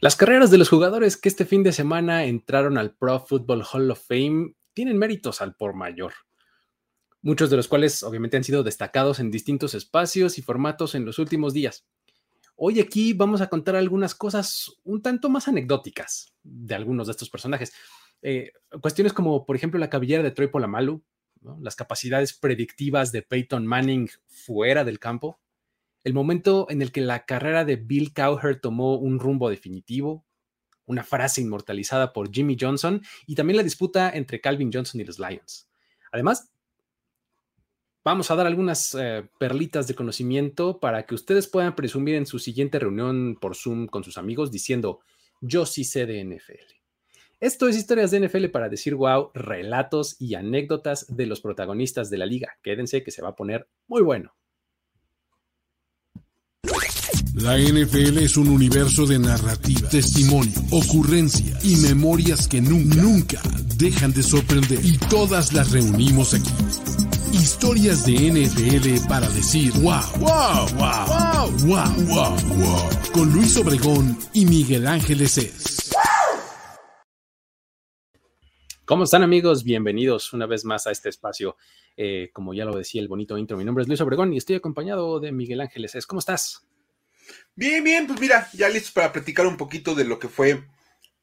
Las carreras de los jugadores que este fin de semana entraron al Pro Football Hall of Fame tienen méritos al por mayor, muchos de los cuales obviamente han sido destacados en distintos espacios y formatos en los últimos días. Hoy aquí vamos a contar algunas cosas un tanto más anecdóticas de algunos de estos personajes. Eh, cuestiones como, por ejemplo, la cabellera de Troy Polamalu, las capacidades predictivas de Peyton Manning fuera del campo, el momento en el que la carrera de Bill Cowher tomó un rumbo definitivo, una frase inmortalizada por Jimmy Johnson y también la disputa entre Calvin Johnson y los Lions. Además, vamos a dar algunas eh, perlitas de conocimiento para que ustedes puedan presumir en su siguiente reunión por Zoom con sus amigos diciendo, yo sí sé de NFL. Esto es historias de NFL para decir wow, relatos y anécdotas de los protagonistas de la liga. Quédense que se va a poner muy bueno. La NFL es un universo de narrativa, testimonio, ocurrencia y memorias que nunca, dejan de sorprender. Y todas las reunimos aquí. Historias de NFL para decir wow, wow, wow, wow, wow, wow, wow. Con Luis Obregón y Miguel Ángeles es. ¿Cómo están amigos? Bienvenidos una vez más a este espacio. Eh, como ya lo decía el bonito intro, mi nombre es Luis Obregón y estoy acompañado de Miguel Ángeles. ¿Cómo estás? Bien, bien, pues mira, ya listos para platicar un poquito de lo que fue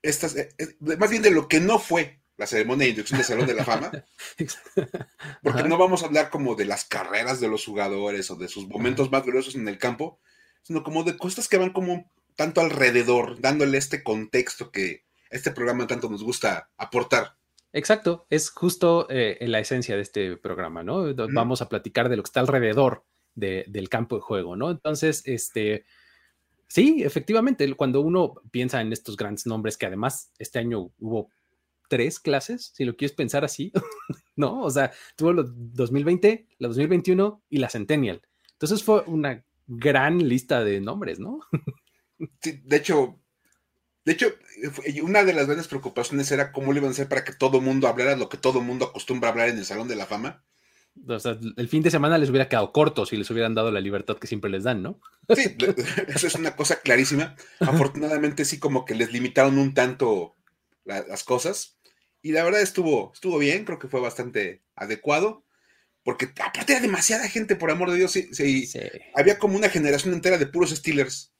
estas, eh, eh, más bien de lo que no fue la ceremonia de inducción del Salón de la Fama. Porque no vamos a hablar como de las carreras de los jugadores o de sus momentos más gloriosos en el campo, sino como de cosas que van como tanto alrededor, dándole este contexto que este programa tanto nos gusta aportar. Exacto, es justo eh, la esencia de este programa, ¿no? Vamos a platicar de lo que está alrededor del campo de juego, ¿no? Entonces, este, sí, efectivamente, cuando uno piensa en estos grandes nombres, que además este año hubo tres clases, si lo quieres pensar así, ¿no? O sea, tuvo los 2020, la 2021 y la Centennial. Entonces fue una gran lista de nombres, ¿no? Sí, de hecho, de hecho, una de las grandes preocupaciones era cómo le iban a hacer para que todo mundo hablara lo que todo mundo acostumbra hablar en el Salón de la Fama. O sea, el fin de semana les hubiera quedado corto si les hubieran dado la libertad que siempre les dan, ¿no? Sí, eso es una cosa clarísima. Afortunadamente sí como que les limitaron un tanto las cosas. Y la verdad estuvo, estuvo bien, creo que fue bastante adecuado. Porque aparte era demasiada gente, por amor de Dios. Sí, sí, Había como una generación entera de puros Steelers.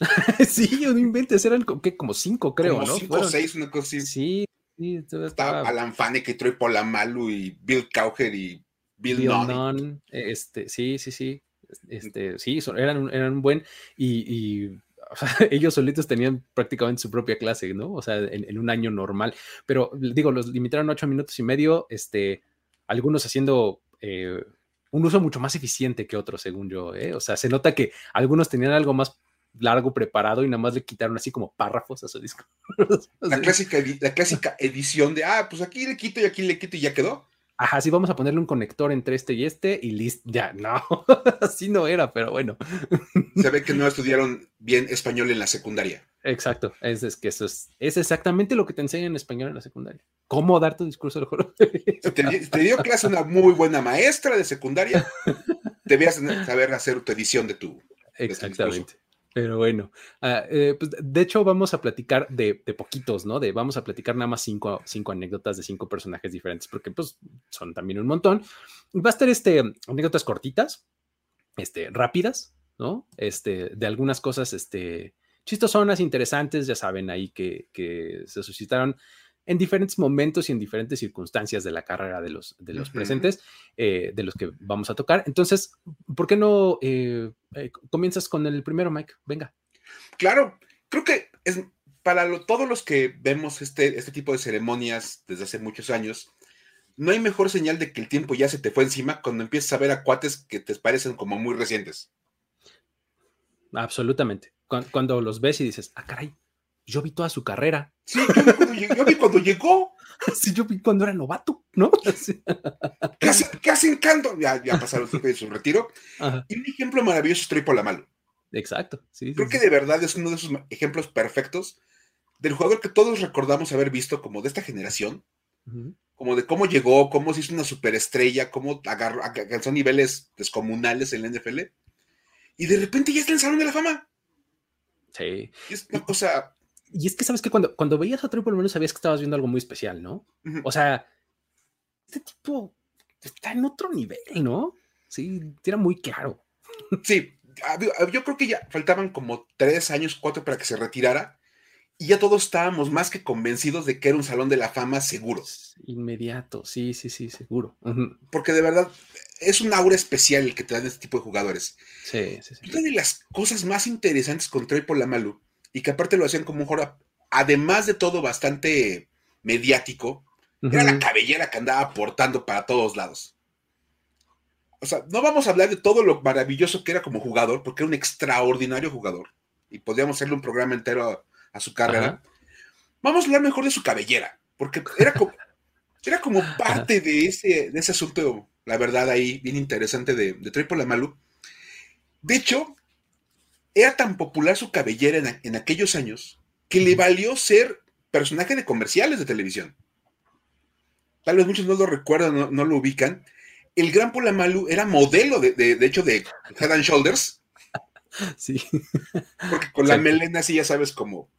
sí, yo no inventes, eran como cinco, creo, como ¿no? Cinco o seis, una cosa así. Sí, sí. Estaba, estaba Alan Faneca y Troy Polamalu y Bill Cowher y Bill, este, sí, sí, sí. Este, sí, eran, eran buen y, ellos solitos tenían prácticamente su propia clase, ¿no? O sea, en, un año normal. Pero digo, los limitaron a ocho minutos y medio, este, algunos haciendo eh, un uso mucho más eficiente que otros, según yo. ¿eh? O sea, se nota que algunos tenían algo más largo preparado y nada más le quitaron así como párrafos a su disco. La clásica, la clásica edición de, ah, pues aquí le quito y aquí le quito y ya quedó ajá, sí, vamos a ponerle un conector entre este y este y listo, ya, no, así no era, pero bueno. Se ve que no estudiaron bien español en la secundaria. Exacto, es, que eso es, es exactamente lo que te enseñan en español en la secundaria. ¿Cómo dar tu discurso del joro? te, dio clase una muy buena maestra de secundaria, debías saber hacer tu edición de tu. Exactamente. Pero bueno, ah, eh, pues de hecho vamos a platicar de, poquitos, ¿no? De vamos a platicar nada más cinco, cinco, anécdotas de cinco personajes diferentes, porque pues son también un montón. Va a estar este, anécdotas cortitas, este, rápidas, ¿no? Este, de algunas cosas, este, chistosonas, interesantes, ya saben ahí que, que se suscitaron en diferentes momentos y en diferentes circunstancias de la carrera de los, de los presentes, eh, de los que vamos a tocar. Entonces, ¿por qué no eh, eh, comienzas con el primero, Mike? Venga. Claro, creo que es para todos los que vemos este, este tipo de ceremonias desde hace muchos años, no hay mejor señal de que el tiempo ya se te fue encima cuando empiezas a ver a cuates que te parecen como muy recientes. Absolutamente. Cuando, los ves y dices, ah, caray, yo vi toda su carrera. Sí, yo vi cuando, yo vi cuando llegó. Sí, yo vi cuando era novato, ¿no? Casi, casi encanto. Ya, ya pasaron de su retiro. Y un ejemplo maravilloso es Troy malo. Exacto. Sí, Creo que de verdad es uno de esos ejemplos perfectos del jugador que todos recordamos haber visto como de esta generación, como de cómo llegó, cómo se hizo una superestrella, cómo agarró, alcanzó niveles descomunales en la NFL, y de repente ya está en el Salón de la Fama. Sí. Y es una cosa... Y es que sabes que cuando, cuando veías a Troy por lo menos sabías que estabas viendo algo muy especial, ¿no? O sea, este tipo está en otro nivel, ¿no? Sí, era muy claro. Sí, yo creo que ya faltaban como tres años, cuatro para que se retirara y ya todos estábamos más que convencidos de que era un salón de la fama seguro. Inmediato, sí, sí, sí, seguro. Porque de verdad es un aura especial el que te dan este tipo de jugadores. Sí, sí, sí. Una de las cosas más interesantes con Troy Polamalu, y que aparte lo hacían como un jugador, además de todo bastante mediático, era la cabellera que andaba portando para todos lados. O sea, no vamos a hablar de todo lo maravilloso que era como jugador, porque era un extraordinario jugador. Y podríamos hacerle un programa entero a su carrera. Vamos a hablar mejor de su cabellera, porque era como, era como parte de ese, de ese asunto, la verdad, ahí bien interesante de, de Troy Polamalu. De hecho, era tan popular su cabellera en, aquellos años que le valió ser personaje de comerciales de televisión. Tal vez muchos no lo recuerdan, no, lo ubican. El gran Polamalu era modelo, de, de, hecho, de Head and Shoulders Sí. Porque con la melena así ya sabes como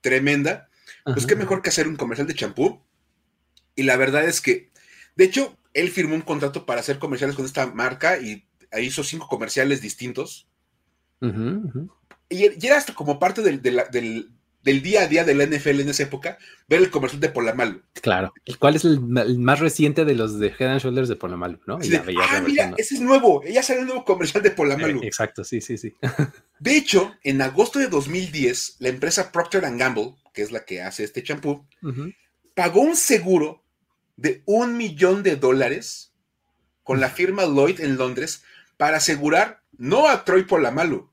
tremenda. Pues qué mejor que hacer un comercial de champú. Y la verdad es que, de hecho, él firmó un contrato para hacer comerciales con esta marca y hizo cinco comerciales distintos. Y, era hasta como parte del, del día a día de la NFL en esa época, ver el comercial de Polamalu. Claro. ¿Cuál es el, más reciente de los de Head and Shoulders de Polamalu? ¿no? ah, mira, ese es nuevo. Ella sale el nuevo comercial de Polamalu. Eh, exacto, sí, sí, sí. de hecho, en agosto de 2010, la empresa Procter Gamble, que es la que hace este champú, pagó un seguro de un millón de dólares con la firma Lloyd en Londres para asegurar no a Troy Polamalu,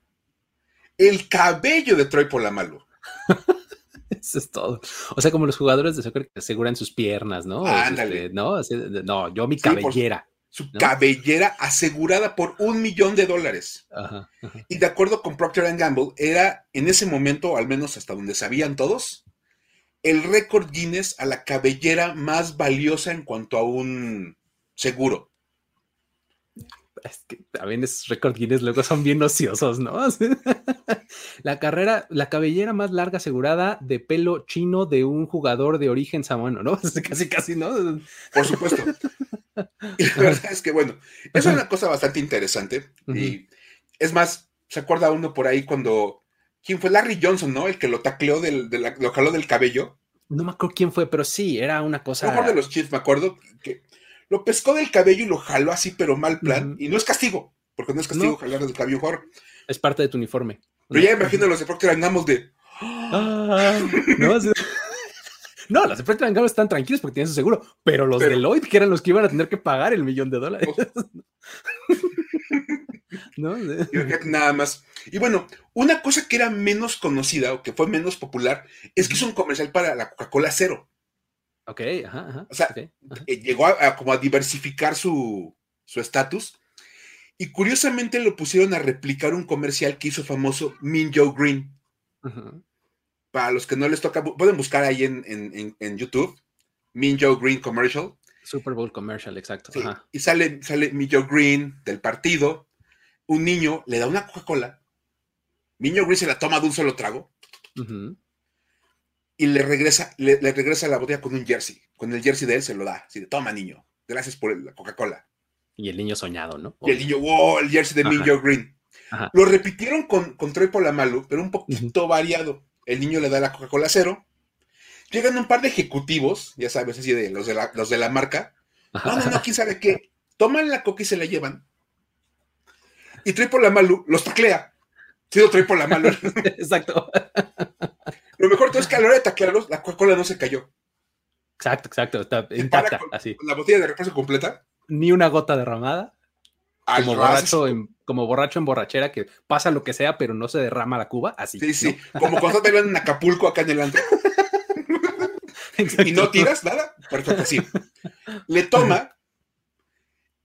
el cabello de Troy Polamalu. Eso es todo. O sea, como los jugadores de soccer que aseguran sus piernas, ¿no? Este, ¿no? no, yo mi cabellera. su cabellera asegurada por un millón de dólares. Y de acuerdo con Procter Gamble, era en ese momento, al menos hasta donde sabían todos, el récord Guinness a la cabellera más valiosa en cuanto a un seguro es que también es récord Guinness, luego son bien ociosos, ¿no? la carrera, la cabellera más larga asegurada de pelo chino de un jugador de origen samoano, ¿no? Casi, casi, ¿no? Por supuesto. Y la verdad es que, bueno, es una cosa bastante interesante. Y es más, ¿se acuerda uno por ahí cuando. ¿Quién fue? Larry Johnson, ¿no? El que lo tacleó, del, lo jaló del cabello. No me acuerdo quién fue, pero sí, era una cosa. No de los Chiefs, me acuerdo que lo pescó del cabello y lo jaló así, pero mal plan. Y no es castigo, porque no es castigo jalar del cabello. Es parte de tu uniforme. Pero ya imagino los de Procter Gamble de. Ah, no, no, los de Procter Gamble están tranquilos porque tienen su seguro, pero los de Lloyd, que eran los que iban a tener que pagar el millón de dólares. ¿No? Nada más. Y bueno, una cosa que era menos conocida o que fue menos popular es que es un comercial para la Coca-Cola Cero. Ok, ajá, ajá. O sea, eh, llegó a, como a diversificar su estatus. y curiosamente lo pusieron a replicar un comercial que hizo famoso Min Joe Green. Para los que no les toca, pueden buscar ahí en, YouTube. Min Joe Green Commercial. Super Bowl Commercial, exacto. Y sale, sale Min Joe Green del partido. Un niño le da una Coca-Cola. Min Joe Green se la toma de un solo trago y le regresa, le, regresa la botella con un jersey. Con el jersey de él se lo da. Así de, toma, niño. Gracias por la Coca-Cola. Y el niño soñado, ¿no? Y el niño, wow, el jersey de Minjo Green. Lo repitieron con, con Troy Polamalu, pero un poquito variado. El niño le da la Coca-Cola cero. Llegan un par de ejecutivos, ya sabes, así de los de la, los de la marca. No, no, no, quién sabe qué. Toman la coca y se la llevan. Y Troy Polamalu los taclea. Sí, Troy Polamalu. Exacto. Lo mejor todo es que a la hora de taclearlos, la Coca-Cola no se cayó. Exacto, exacto, está intacta, así. la botella de refuerzo completa. Ni una gota derramada. como borracho, en, como borracho en borrachera, que pasa lo que sea, pero no se derrama la cuba, así. Sí, sí, como cuando te en Acapulco acá en el antro. y no tiras nada, perfecto, sí. Le toma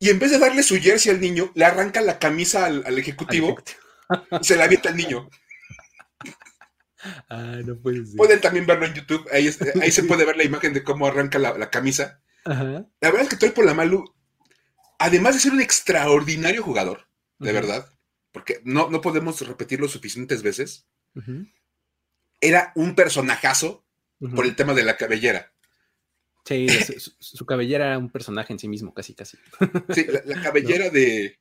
y en vez de darle su jersey al niño, le arranca la camisa al, ejecutivo, y se la avienta al niño. Ah, no puede ser. Pueden también verlo en YouTube, ahí, se puede ver la imagen de cómo arranca la, camisa. La verdad es que Troy Polamalu, además de ser un extraordinario jugador, de verdad, porque no, no podemos repetirlo suficientes veces, era un personajazo por el tema de la cabellera. Sí, su, cabellera era un personaje en sí mismo, casi, casi. Sí, la, cabellera de,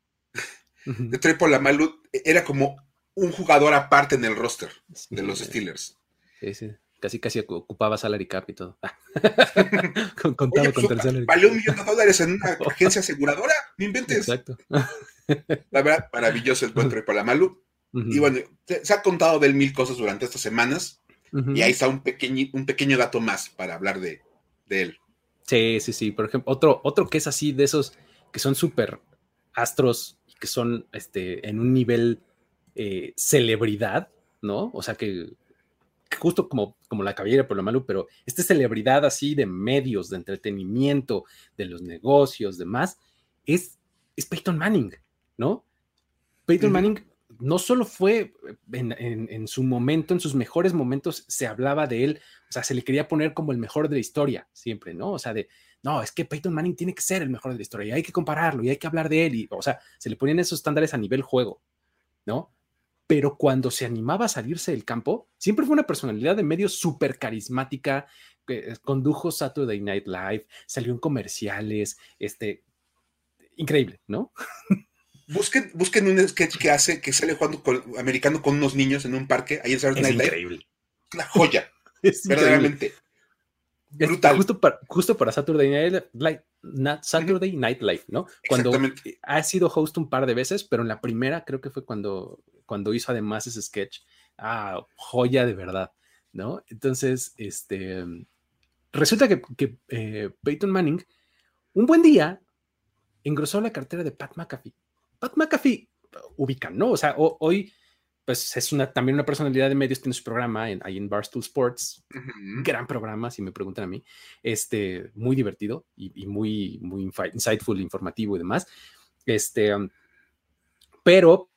de Troy Polamalu era como un jugador aparte en el roster de los Steelers. Sí, sí. Casi, casi ocupaba salary cap y todo. Contaba pues, contra el salary Valió un millón de dólares en una agencia aseguradora. No inventes. Exacto. La verdad, maravilloso el buen Troy Polamalu. Y bueno, se, ha contado de él mil cosas durante estas semanas. Y ahí está un, pequeño, un pequeño dato más para hablar de, de él. Sí, sí, sí. Por ejemplo, otro, otro que es así de esos que son súper astros y que son este, en un nivel eh, celebridad, ¿no? O sea que, justo como, como la cabellera por lo malo, pero esta celebridad así de medios, de entretenimiento, de los negocios, demás, es, es Peyton Manning, ¿no? Peyton Manning no solo fue en, su momento, en sus mejores momentos, se hablaba de él, o sea, se le quería poner como el mejor de la historia, siempre, ¿no? O sea, de, no, es que Peyton Manning tiene que ser el mejor de la historia y hay que compararlo y hay que hablar de él, y, o sea, se le ponían esos estándares a nivel juego, ¿no? Pero cuando se animaba a salirse del campo, siempre fue una personalidad de medio súper carismática, que condujo Saturday Night Live, salió en comerciales, este, increíble, ¿no? Busquen, busquen un sketch que hace, que sale jugando con, americano con unos niños en un parque, ahí en Saturday Night Live. Increíble. Una joya. es verdaderamente. Brutal. Justo para, justo para Saturday Night Live, Saturday Night Live, ¿no? Cuando ha sido host un par de veces, pero en la primera creo que fue cuando, cuando hizo además ese sketch. Ah, joya de verdad, ¿no? Entonces, este, resulta que, que eh, Peyton Manning, un buen día, engrosó la cartera de Pat McAfee. Pat McAfee ubican, ¿no? O sea, hoy pues es una, también una personalidad de medios, tiene su programa en, ahí en Barstool Sports, gran programa, si me preguntan a mí, este, muy divertido y, muy, muy insightful, informativo y demás. Este, um, pero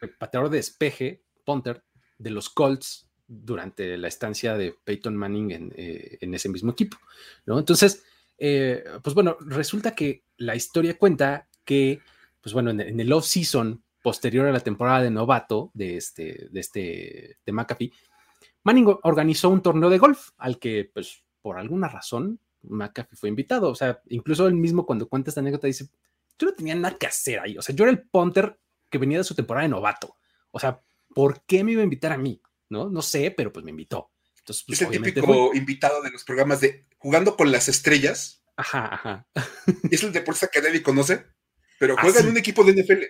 el pateador de despeje, punter, de los Colts durante la estancia de Peyton Manning en, eh, ese mismo equipo, ¿no? Entonces, eh, pues bueno, resulta que la historia cuenta que pues bueno, en, el off-season posterior a la temporada de novato de este, de este, de McAfee, Manning organizó un torneo de golf al que, pues, por alguna razón, McAfee fue invitado. O sea, incluso él mismo cuando cuenta esta anécdota dice, yo no tenía nada que hacer ahí. O sea, yo era el punter que venía de su temporada de novato. O sea, ¿por qué me iba a invitar a mí? No, no sé, pero pues me invitó. Entonces, pues, es el típico invitado de los programas de jugando con las estrellas. Ajá, ajá. Es el deportista que nadie conoce pero juega en un equipo de NFL.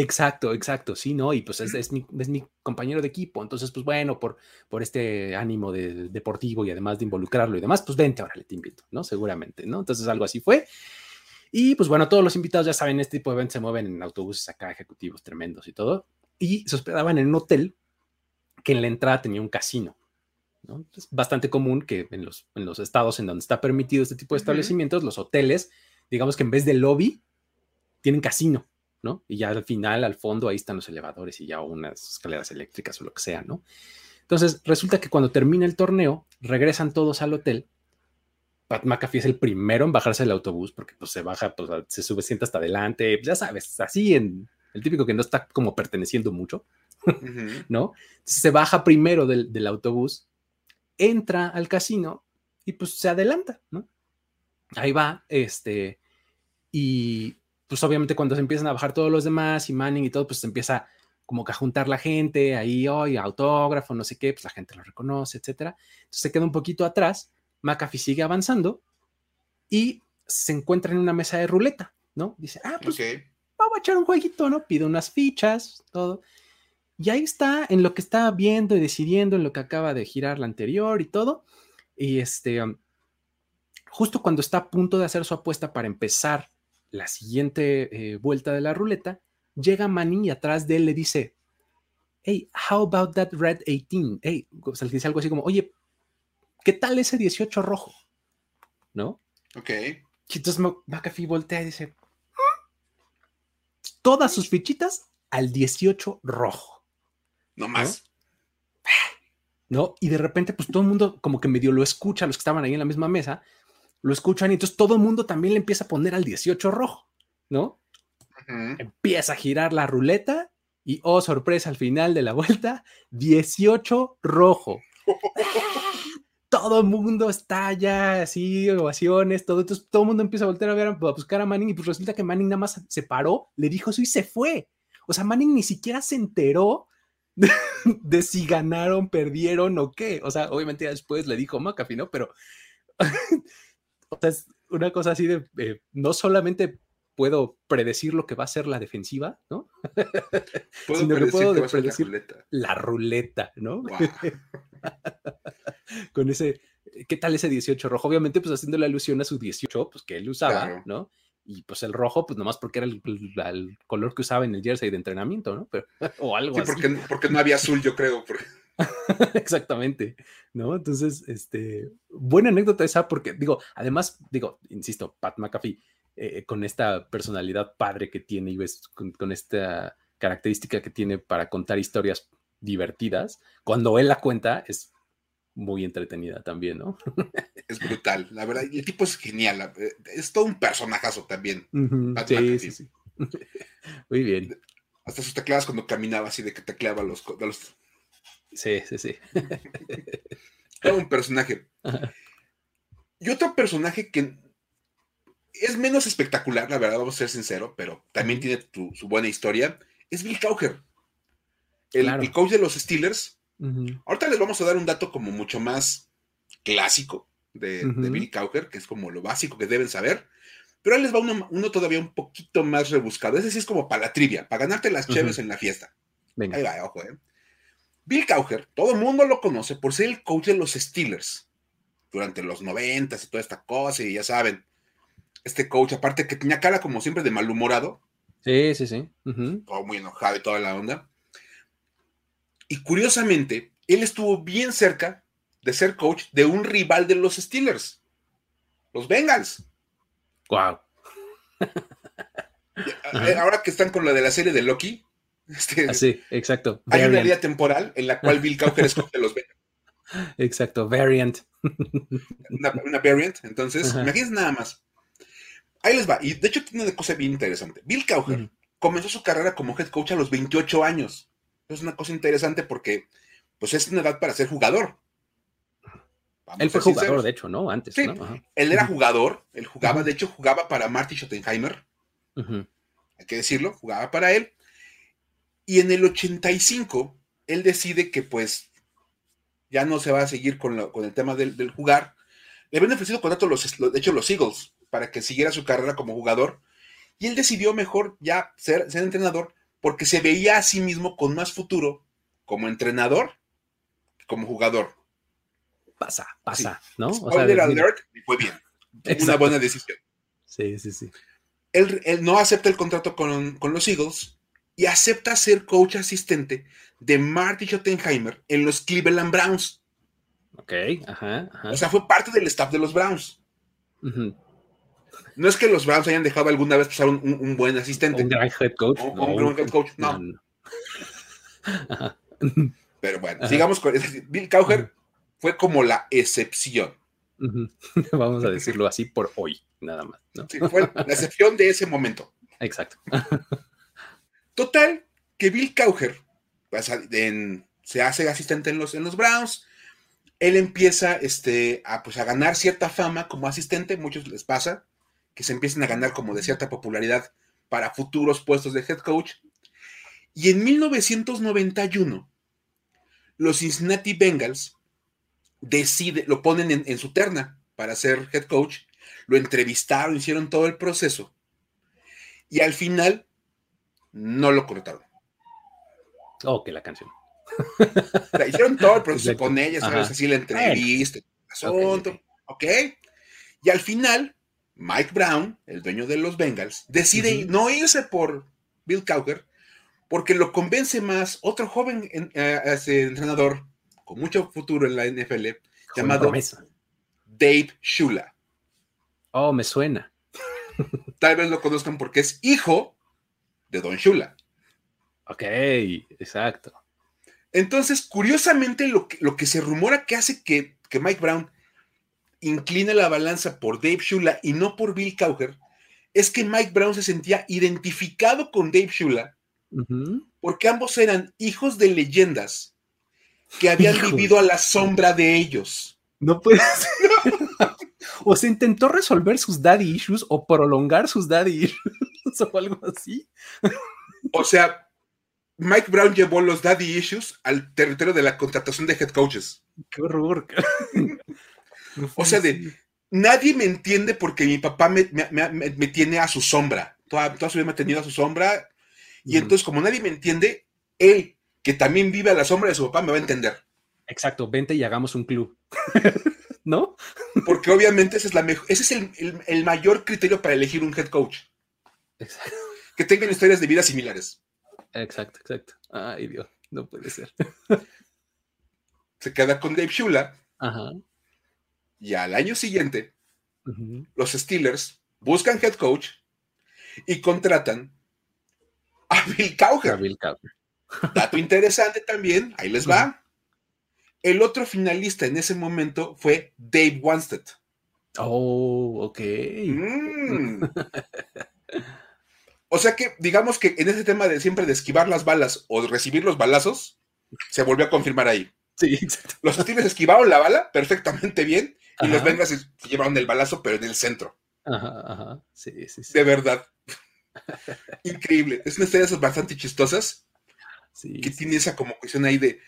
Exacto, exacto, sí, ¿no? Y pues es, mi, compañero de equipo, entonces pues bueno, por, por este ánimo de, deportivo y además de involucrarlo y demás, pues vente, ahora le te invito, ¿no? Seguramente, ¿no? Entonces algo así fue. Y pues bueno, todos los invitados ya saben, este tipo de eventos se mueven en autobuses acá, ejecutivos tremendos y todo, y se hospedaban en un hotel que en la entrada tenía un casino, ¿no? Es bastante común que en los, en los estados en donde está permitido este tipo de establecimientos, los hoteles, digamos que en vez de lobby, tienen casino, ¿no? Y ya al final, al fondo, ahí están los elevadores y ya unas escaleras eléctricas o lo que sea, ¿no? Entonces, resulta que cuando termina el torneo, regresan todos al hotel. Pat McAfee es el primero en bajarse del autobús porque pues, se baja, pues, se sube, sienta hasta adelante, pues, ya sabes, así en el típico que no está como perteneciendo mucho, ¿no? Entonces se baja primero del, del autobús, entra al casino y pues se adelanta, ¿no? Ahí va, este, y pues obviamente cuando se empiezan a bajar todos los demás y Manning y todo, pues se empieza como que a juntar la gente, ahí, hoy, autógrafo, no sé qué, pues la gente lo reconoce, etcétera. Entonces se queda un poquito atrás, McAfee sigue avanzando y se encuentra en una mesa de ruleta, ¿no? Dice, ah, pues vamos a echar un jueguito, ¿no? Pide unas fichas, todo. Y ahí está, en lo que está viendo y decidiendo, en lo que acaba de girar la anterior y todo. Y este, justo cuando está a punto de hacer su apuesta para empezar la siguiente eh, vuelta de la ruleta, llega Manning y atrás de él le dice, hey, how about that red 18? Hey, o sea, le dice algo así como, oye, ¿qué tal ese 18 rojo? ¿No? Ok. Y entonces McAfee voltea y dice, todas sus fichitas al 18 rojo. No más. ¿No? Y de repente, pues todo el mundo como que medio lo escucha, los que estaban ahí en la misma mesa, lo escuchan y entonces todo el mundo también le empieza a poner al 18 rojo, ¿no? Empieza a girar la ruleta y, oh, sorpresa, al final de la vuelta, 18 rojo. todo el mundo está ya así, ovaciones, todo. Entonces todo el mundo empieza a voltear a ver, a buscar a Manning y pues resulta que Manning nada más se paró, le dijo eso y se fue. O sea, Manning ni siquiera se enteró de, si ganaron, perdieron o qué. O sea, obviamente después le dijo McAfee, ¿no? Pero, o sea, es una cosa así de, no solamente puedo predecir lo que va a ser la defensiva, ¿no? Puedo Sino que puedo predecir la ruleta. la ruleta, ¿no? Con ese, ¿qué tal ese 18 rojo? Obviamente, pues haciendo la alusión a su 18, pues que él usaba, ¿no? Y pues el rojo, pues nomás porque era el, color que usaba en el jersey de entrenamiento, ¿no? Pero, o algo sí, Porque, porque no había azul, yo creo. Exactamente, ¿no? Entonces, este, buena anécdota esa, porque digo, además, digo, insisto, Pat McAfee, eh, con esta personalidad padre que tiene y ves, con, esta característica que tiene para contar historias divertidas, cuando él la cuenta es muy entretenida también, ¿no? es brutal, la verdad, y el tipo es genial, eh, es todo un personajazo también. sí, sí, sí. Muy bien. Hasta sus tecladas cuando caminaba así de que tecleaba los... los... Sí, sí, sí. todo un personaje. Y otro personaje que es menos espectacular, la verdad, vamos a ser sinceros, pero también tiene su buena historia, es Bill Cowher, el, coach de los Steelers. Ahorita les vamos a dar un dato como mucho más clásico de, Bill Cowher, que es como lo básico que deben saber, pero ahí les va uno, todavía un poquito más rebuscado. Ese sí es como para la trivia, para ganarte las cheves en la fiesta. Ahí va, ojo, ¿eh? Bill Cowher, todo el mundo lo conoce por ser el coach de los Steelers durante los noventas y toda esta cosa, y ya saben, este coach, aparte que tenía cara como siempre de malhumorado. Sí, sí, sí. Todo muy enojado y toda la onda. Y curiosamente, él estuvo bien cerca de ser coach de un rival de los Steelers, los Bengals. Wow. Ahora que están con lo de la serie de Loki. Este, sí, exacto. Hay una línea temporal en la cual Bill Cowher es coach de los Bengals. Exacto, variant. Una, variant. Entonces, imagínense nada más. Ahí les va. Y de hecho tiene una cosa bien interesante. Bill Cowher comenzó su carrera como head coach a los 28 años. Es una cosa interesante porque pues es una edad para ser jugador. él fue jugador, de hecho, ¿no? Antes. Sí, él era jugador. Él jugaba, de hecho, jugaba para Marty Schottenheimer. Hay que decirlo, jugaba para él. Y en el 85, él decide que pues ya no se va a seguir con, el tema del, jugar. Le habían ofrecido contrato, los, de hecho, los Eagles para que siguiera su carrera como jugador. Y él decidió mejor ya ser, ser entrenador porque se veía a sí mismo con más futuro como entrenador que como jugador. Pasa, pasa, ¿no? O alert, y fue bien. Una buena decisión. Sí, sí, sí. Él, no acepta el contrato con, los Eagles y acepta ser coach asistente de Marty Schottenheimer en los Cleveland Browns. Ok, ajá, O sea, fue parte del staff de los Browns. No es que los Browns hayan dejado alguna vez pasar un, buen asistente. Un gran head coach. no, un head coach, no. Pero bueno, sigamos con. Bill Cowher fue como la excepción. Vamos a decirlo así por hoy, nada más. Sí, fue la excepción de ese momento. Exacto. Total, que Bill Cowher pues, se hace asistente en los, en los Browns. Él empieza este, a, pues, a ganar cierta fama como asistente, muchos les pasa que se empiecen a ganar como de cierta popularidad para futuros puestos de head coach. Y en 1991, los Cincinnati Bengals decide, lo ponen en, su terna para ser head coach, lo entrevistaron, hicieron todo el proceso y al final no lo cortaron. Oh, que la canción. hicieron todo el proceso con ella, ¿sabes? Así la entrevista, asunto, ok. Y al final Mike Brown, el dueño de los Bengals, decide no irse por Bill Cowher, porque lo convence más otro joven eh, entrenador con mucho futuro en la NFL llamado Dave Shula. Oh, me suena. Tal vez lo conozcan porque es hijo de Don Shula. Ok, exacto. Entonces, curiosamente, lo que, lo que se rumora que hace que, Mike Brown incline la balanza por Dave Shula y no por Bill Cowher es que Mike Brown se sentía identificado con Dave Shula porque ambos eran hijos de leyendas que habían vivido a la sombra de ellos. No puede ser. o se intentó resolver sus daddy issues o prolongar sus daddy issues o algo así. o sea, Mike Brown llevó los daddy issues al territorio de la contratación de head coaches. Qué horror. o sea, de nadie me entiende porque mi papá me, tiene a su sombra. Toda, su vida me ha tenido a su sombra. Y entonces, como nadie me entiende, él, que también vive a la sombra de su papá, me va a entender. Exacto, vente y hagamos un club. ¿No? Porque obviamente ese es, la ese es el, mayor criterio para elegir un head coach. Exacto. Que tengan historias de vida similares. Exacto, exacto. Ay, Dios, no puede ser. Se queda con Dave Shula. Ajá. Y al año siguiente, los Steelers buscan head coach y contratan a Bill Cowher. A Bill Cowher. Dato interesante también, ahí les va. El otro finalista en ese momento fue Dave Wanstead. Oh, ok. Mm. o sea que, digamos que en ese tema de siempre de esquivar las balas o de recibir los balazos, se volvió a confirmar ahí. Sí, exacto. Los Steelers esquivaron la bala perfectamente bien y los Bengals se llevaron el balazo, pero en el centro. Ajá, ajá. Sí, sí, sí. De verdad. Increíble. Es una historia de esas bastante chistosas. Sí, que tiene esa como cuestión ahí de.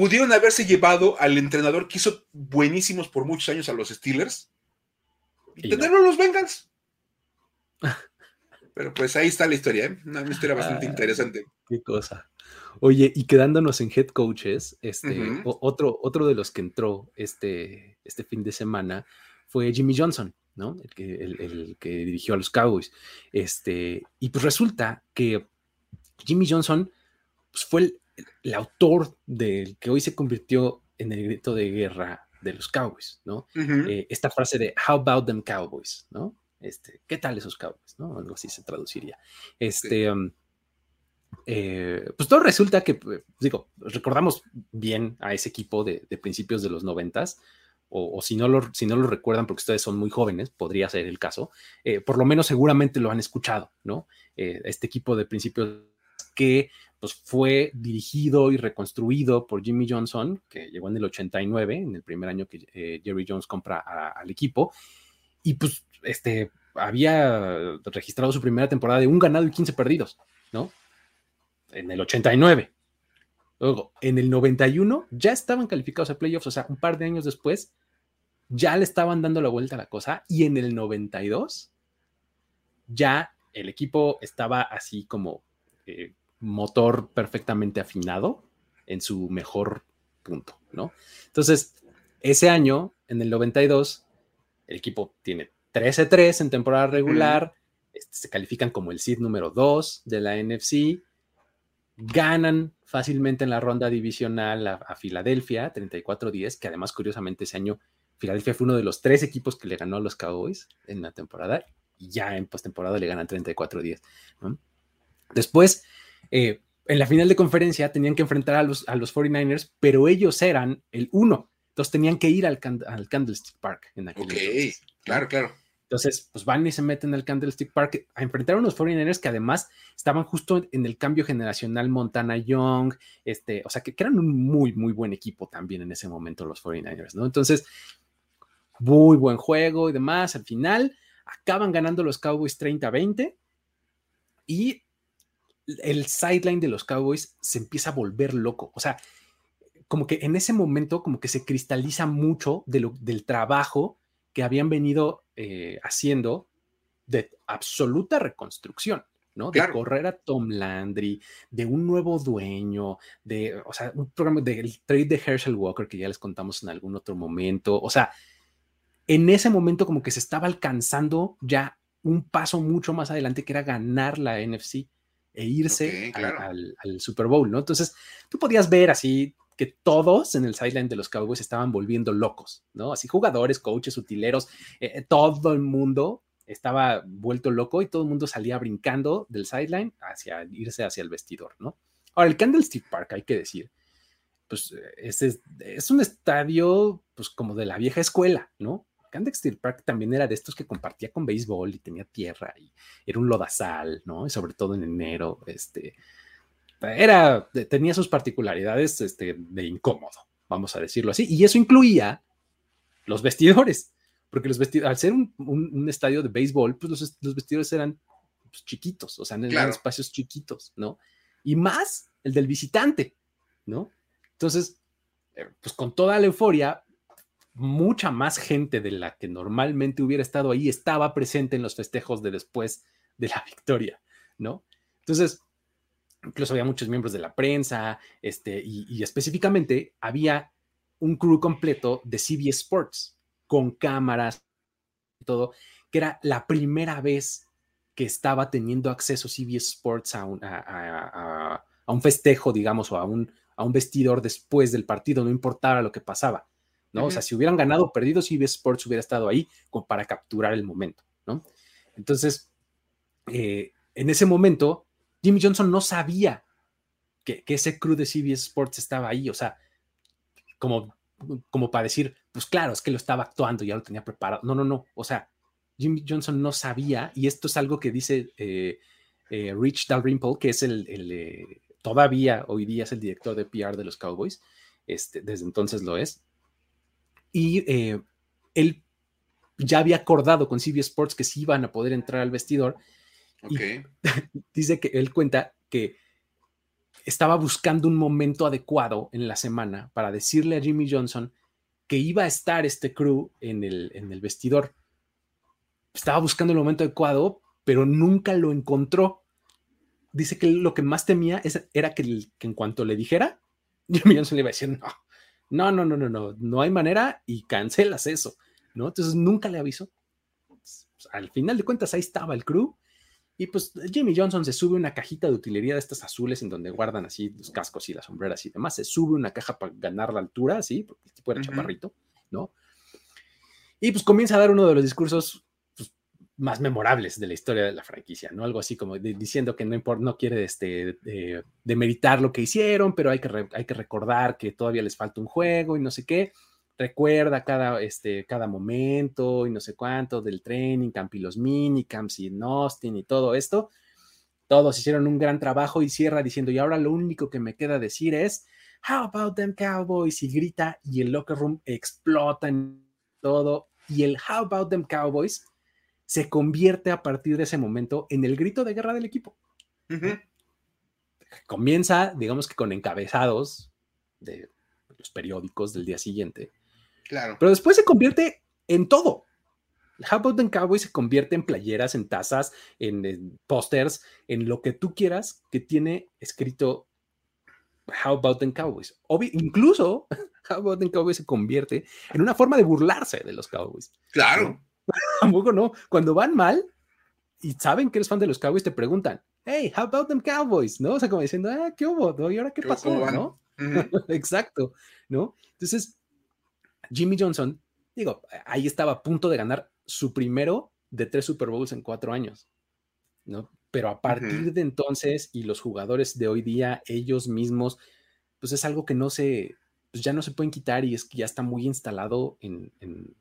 Pudieron haberse llevado al entrenador que hizo buenísimos por muchos años a los Steelers y, tenerlo los Bengals. Pero pues ahí está la historia, ¿eh? Una historia bastante ah, interesante. Qué cosa. Oye, y quedándonos en head coaches, este, otro, otro de los que entró este, este fin de semana fue Jimmy Johnson, ¿no? El que, el, que dirigió a los Cowboys. Este, y pues resulta que Jimmy Johnson pues, fue el, autor del que hoy se convirtió en el grito de guerra de los Cowboys, ¿no? Eh, esta frase de How about them Cowboys, ¿no? Este, ¿qué tal esos Cowboys? ¿no? Algo así se traduciría. Este, um, eh, pues todo resulta que, pues, digo, recordamos bien a ese equipo de, principios de los noventas, o, si, no lo, si no lo recuerdan porque ustedes son muy jóvenes, podría ser el caso, eh, por lo menos seguramente lo han escuchado, ¿no? Eh, este equipo de principios que pues, fue dirigido y reconstruido por Jimmy Johnson, que llegó en el 89, en el primer año que Jerry Jones compra al equipo, y pues este, había registrado su primera temporada de un ganado y 15 perdidos, ¿no? en el 89. Luego, en el 91 ya estaban calificados a playoffs, o sea, un par de años después ya le estaban dando la vuelta a la cosa y en el 92 ya el equipo estaba así como eh, motor perfectamente afinado en su mejor punto, ¿no? Entonces, ese año, en el 92, el equipo tiene 13-3 en temporada regular, este, se califican como el seed número 2 de la NFC, ganan fácilmente en la ronda divisional a, Filadelfia, 34-10, que además curiosamente ese año Filadelfia fue uno de los tres equipos que le ganó a los Cowboys en la temporada y ya en postemporada le ganan 34-10. Después, eh, en la final de conferencia tenían que enfrentar a los, a los 49ers, pero ellos eran el uno, entonces tenían que ir al, Candlestick Park en aquel Ok, claro, claro. Entonces, pues van y se meten al Candlestick Park a enfrentar a unos 49ers que además estaban justo en el cambio generacional Montana Young, este, o sea, que, eran un muy, muy buen equipo también en ese momento los 49ers, ¿no? Entonces, muy buen juego y demás. Al final, acaban ganando los Cowboys 30-20 y el sideline de los Cowboys se empieza a volver loco. O sea, como que en ese momento, como que se cristaliza mucho de lo, del trabajo que habían venido eh, haciendo de absoluta reconstrucción, ¿no? De correr a Tom Landry, de un nuevo dueño, de, o sea, un programa del trade de Herschel Walker que ya les contamos en algún otro momento, o sea, en ese momento como que se estaba alcanzando ya un paso mucho más adelante que era ganar la NFC. E irse al, Super Bowl, ¿no? Entonces, tú podías ver así que todos en el sideline de los Cowboys estaban volviendo locos, ¿no? Así jugadores, coaches, utileros, eh, eh, todo el mundo estaba vuelto loco y todo el mundo salía brincando del sideline hacia irse hacia el vestidor, ¿no? Ahora, el Candlestick Park, hay que decir, pues es, es un estadio, pues como de la vieja escuela, ¿no? Candlestick Park también era de estos que compartía con béisbol y tenía tierra y era un lodazal, ¿no? Y sobre todo en enero, este, era, tenía sus particularidades este, de incómodo, vamos a decirlo así. Y eso incluía los vestidores, porque los vestidores, al ser un, estadio de béisbol, pues los, vestidores eran pues, chiquitos, o sea, eran espacios chiquitos, ¿no? Y más el del visitante, ¿no? Entonces, eh, pues con toda la euforia, mucha más gente de la que normalmente hubiera estado ahí estaba presente en los festejos de después de la victoria, ¿no? Entonces, incluso había muchos miembros de la prensa, este, y, específicamente había un crew completo de CBS Sports con cámaras y todo, que era la primera vez que estaba teniendo acceso CBS Sports a un, a, un festejo, digamos, o a un, a un vestidor después del partido, no importaba lo que pasaba. ¿No? O sea, si hubieran ganado o perdido, CBS Sports hubiera estado ahí como para capturar el momento, ¿no? Entonces, eh, en ese momento, Jimmy Johnson no sabía que, ese crew de CBS Sports estaba ahí, o sea, como, como para decir, pues claro, es que lo estaba actuando, ya lo tenía preparado. No, no, no, o sea, Jimmy Johnson no sabía, y esto es algo que dice eh, eh, Rich Dalrymple, que es el, todavía hoy día es el director de PR de los Cowboys, este, desde entonces lo es, y eh, él ya había acordado con CBS Sports que sí iban a poder entrar al vestidor. dice que él cuenta que estaba buscando un momento adecuado en la semana para decirle a Jimmy Johnson que iba a estar este crew en el, en el vestidor. Estaba buscando el momento adecuado, pero nunca lo encontró. Dice que lo que más temía era que, que en cuanto le dijera, Jimmy Johnson le iba a decir, no, no, no, no, no, no, no hay manera y cancelas eso, ¿no? Entonces nunca le avisó. Pues, al final de cuentas, ahí estaba el crew. Y pues Jimmy Johnson se sube una cajita de utilería de estas azules en donde guardan así los cascos y las sombreras y demás. Se sube una caja para ganar la altura, así, porque el tipo era chaparrito, ¿no? Y pues comienza a dar uno de los discursos más memorables de la historia de la franquicia, ¿no? Algo así como diciendo que no, importa, no quiere este, demeritar lo que hicieron, pero hay que, hay que recordar que todavía les falta un juego y no sé qué. Recuerda cada, este, cada momento y no sé cuánto del training camp y los minicamps y en Austin y todo esto. Todos hicieron un gran trabajo y cierra diciendo, y ahora lo único que me queda decir es, How about them Cowboys? Y grita y el locker room explota en todo. Y el How about them Cowboys se convierte a partir de ese momento en el grito de guerra del equipo. Comienza, digamos que con encabezados de los periódicos del día siguiente. Claro. Pero después se convierte en todo. How About Them Cowboys se convierte en playeras, en tazas, en, pósters, en lo que tú quieras que tiene escrito How About Them Cowboys. incluso How About Them Cowboys se convierte en una forma de burlarse de los Cowboys. Claro. Tampoco no. Cuando van mal y saben que eres fan de los Cowboys, te preguntan, hey, how about them Cowboys? ¿No? O sea, como diciendo, ah, ¿qué hubo? ¿Y ahora qué pasó? ¿No? Exacto, ¿no? Entonces, Jimmy Johnson, digo, ahí estaba a punto de ganar su primero de tres Super Bowls en cuatro años, ¿no? Pero a partir de entonces y los jugadores de hoy día, ellos mismos, pues es algo que no se, pues ya no se pueden quitar y es que ya está muy instalado en, en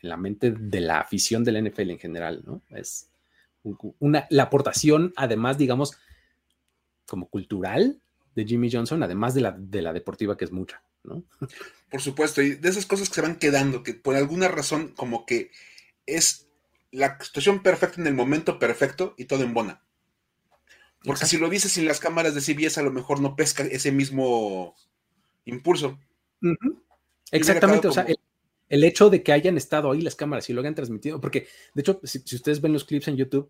la mente de la afición del NFL en general, ¿no? Es una, la aportación, además, digamos, como cultural de Jimmy Johnson, además de la, de la deportiva, que es mucha, ¿no? Por supuesto, y de esas cosas que se van quedando, que por alguna razón como que es la situación perfecta en el momento perfecto y todo en bona. Porque si lo dices sin las cámaras de CBS, a lo mejor no pesca ese mismo impulso. Exactamente, o sea, el hecho de que hayan estado ahí las cámaras y lo hayan transmitido, porque de hecho, si, ustedes ven los clips en YouTube,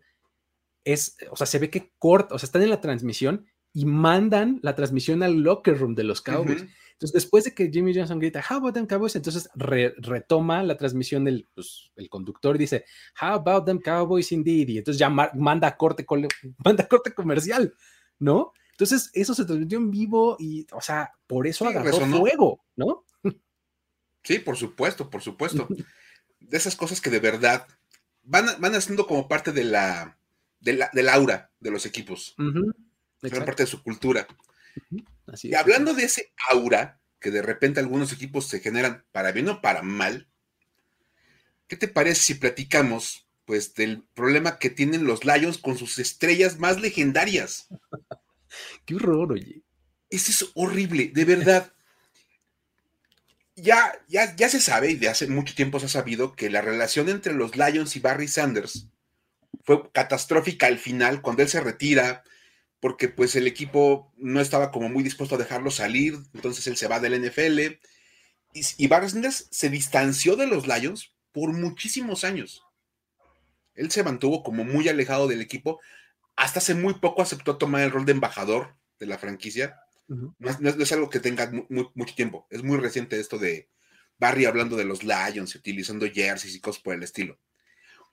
es, o sea, se ve que corta, o sea, están en la transmisión y mandan la transmisión al locker room de los Cowboys. Entonces, después de que Jimmy Johnson grita, How about them Cowboys? Entonces retoma la transmisión del pues, el conductor y dice, How about them Cowboys indeed? Y entonces ya manda corte, manda corte comercial, ¿no? Entonces, eso se transmitió en vivo y, o sea, por eso agarró fuego, ¿no? Sí, por supuesto, por supuesto. De esas cosas que de verdad van, van haciendo como parte de la, de la, del aura de los equipos. Son parte de su cultura. y hablando de ese aura que de repente algunos equipos se generan para bien o para mal, ¿qué te parece si platicamos pues del problema que tienen los Lions con sus estrellas más legendarias? Qué horror, oye. Eso es horrible, de verdad. Ya, ya, ya se sabe, y de hace mucho tiempo se ha sabido, que la relación entre los Lions y Barry Sanders fue catastrófica al final, cuando él se retira, porque pues el equipo no estaba como muy dispuesto a dejarlo salir, entonces él se va del NFL. Y, y Barry Sanders se distanció de los Lions por muchísimos años. Él se mantuvo como muy alejado del equipo. Hasta hace muy poco aceptó tomar el rol de embajador de la franquicia. No, es, algo que tenga mucho tiempo. Es muy reciente esto de Barry hablando de los Lions y utilizando jerseys y cosas por el estilo.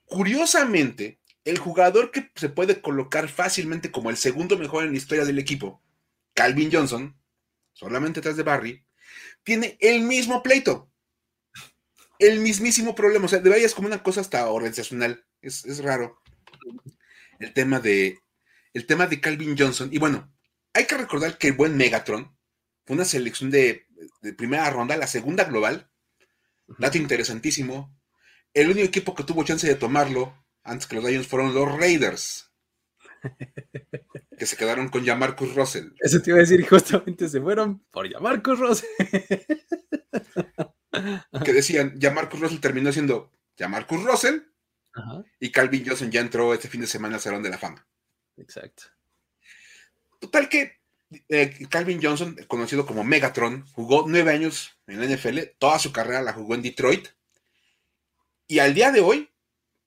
Curiosamente, el jugador que se puede colocar fácilmente como el segundo mejor en la historia del equipo, Calvin Johnson, solamente tras de Barry, tiene el mismo pleito. El mismísimo problema. O sea, de verdad es como una cosa hasta organizacional. Es, raro. El tema de. El tema de Calvin Johnson. Y bueno, hay que recordar que el buen Megatron fue una selección de, de primera ronda, la segunda global. Dato interesantísimo. El único equipo que tuvo chance de tomarlo antes que los Lions fueron los Raiders. que se quedaron con Jamarcus Russell. Eso te iba a decir, justamente se fueron por Jamarcus Russell. que decían, Jamarcus Russell terminó siendo Jamarcus Russell y Calvin Johnson ya entró este fin de semana al Salón de la Fama. Exacto. Total que eh, Calvin Johnson, conocido como Megatron, jugó nueve años en la NFL, toda su carrera la jugó en Detroit. Y al día de hoy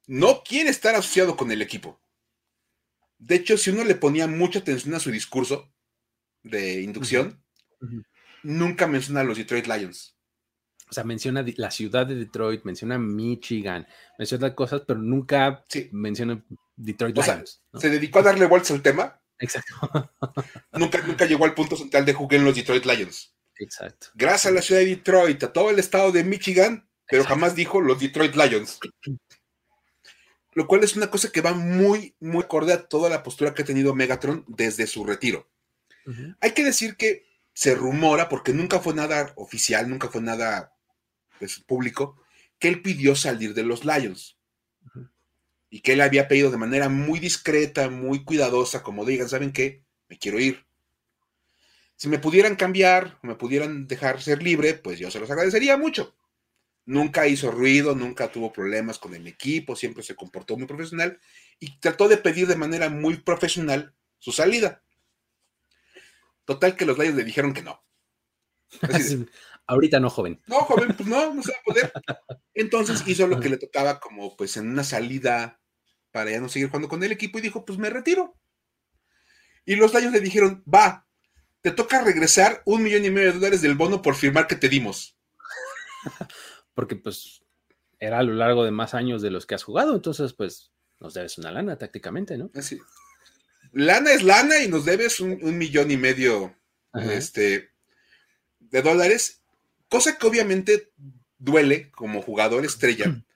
no quiere estar asociado con el equipo. De hecho, si uno le ponía mucha atención a su discurso de inducción, nunca menciona a los Detroit Lions. O sea, menciona la ciudad de Detroit, menciona Michigan, menciona cosas, pero nunca menciona Detroit Lions. Se dedicó a darle vueltas al tema. Exacto. nunca, nunca llegó al punto central de jugar en los Detroit Lions. Exacto. Gracias a la ciudad de Detroit, a todo el estado de Michigan, pero jamás dijo los Detroit Lions lo cual es una cosa que va muy, muy acorde a toda la postura que ha tenido Megatron desde su retiro. Hay que decir que se rumora, porque nunca fue nada oficial, nunca fue nada pues, público, que él pidió salir de los Lions. Y que él había pedido de manera muy discreta, muy cuidadosa, como digan, ¿saben qué? Me quiero ir. Si me pudieran cambiar, me pudieran dejar ser libre, pues yo se los agradecería mucho. Nunca hizo ruido, nunca tuvo problemas con el equipo, siempre se comportó muy profesional y trató de pedir de manera muy profesional su salida. Total que los Lions le dijeron que no. Ahorita no, joven. No, joven, pues no, no se va a poder. Entonces hizo lo que le tocaba como pues en una salida para ya no seguir jugando con el equipo y dijo, pues me retiro. Y los Lions le dijeron, va, te toca regresar un millón y medio de dólares del bono por firmar que te dimos. porque pues era a lo largo de más años de los que has jugado, entonces pues nos debes una lana tácticamente, ¿no? Así. Lana es lana y nos debes un, millón y medio este, de dólares, cosa que obviamente duele como jugador estrella,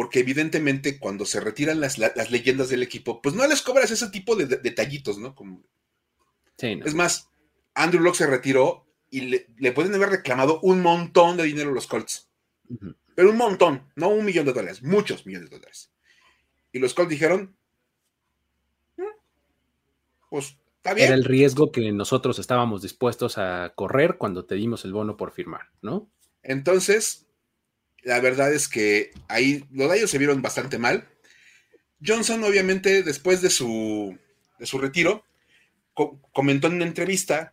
porque evidentemente cuando se retiran las, leyendas del equipo, pues no les cobras ese tipo de, detallitos, ¿no? Como... Sí, Es más, Andrew Locke se retiró y le, le, pueden haber reclamado un montón de dinero a los Colts. Pero un montón, no un millón de dólares, muchos millones de dólares. Y los Colts dijeron, mm, pues está bien. Era el riesgo que nosotros estábamos dispuestos a correr cuando te dimos el bono por firmar, ¿no? Entonces, la verdad es que ahí los Lions se vieron bastante mal. Johnson, obviamente, después de su, de su retiro, comentó en una entrevista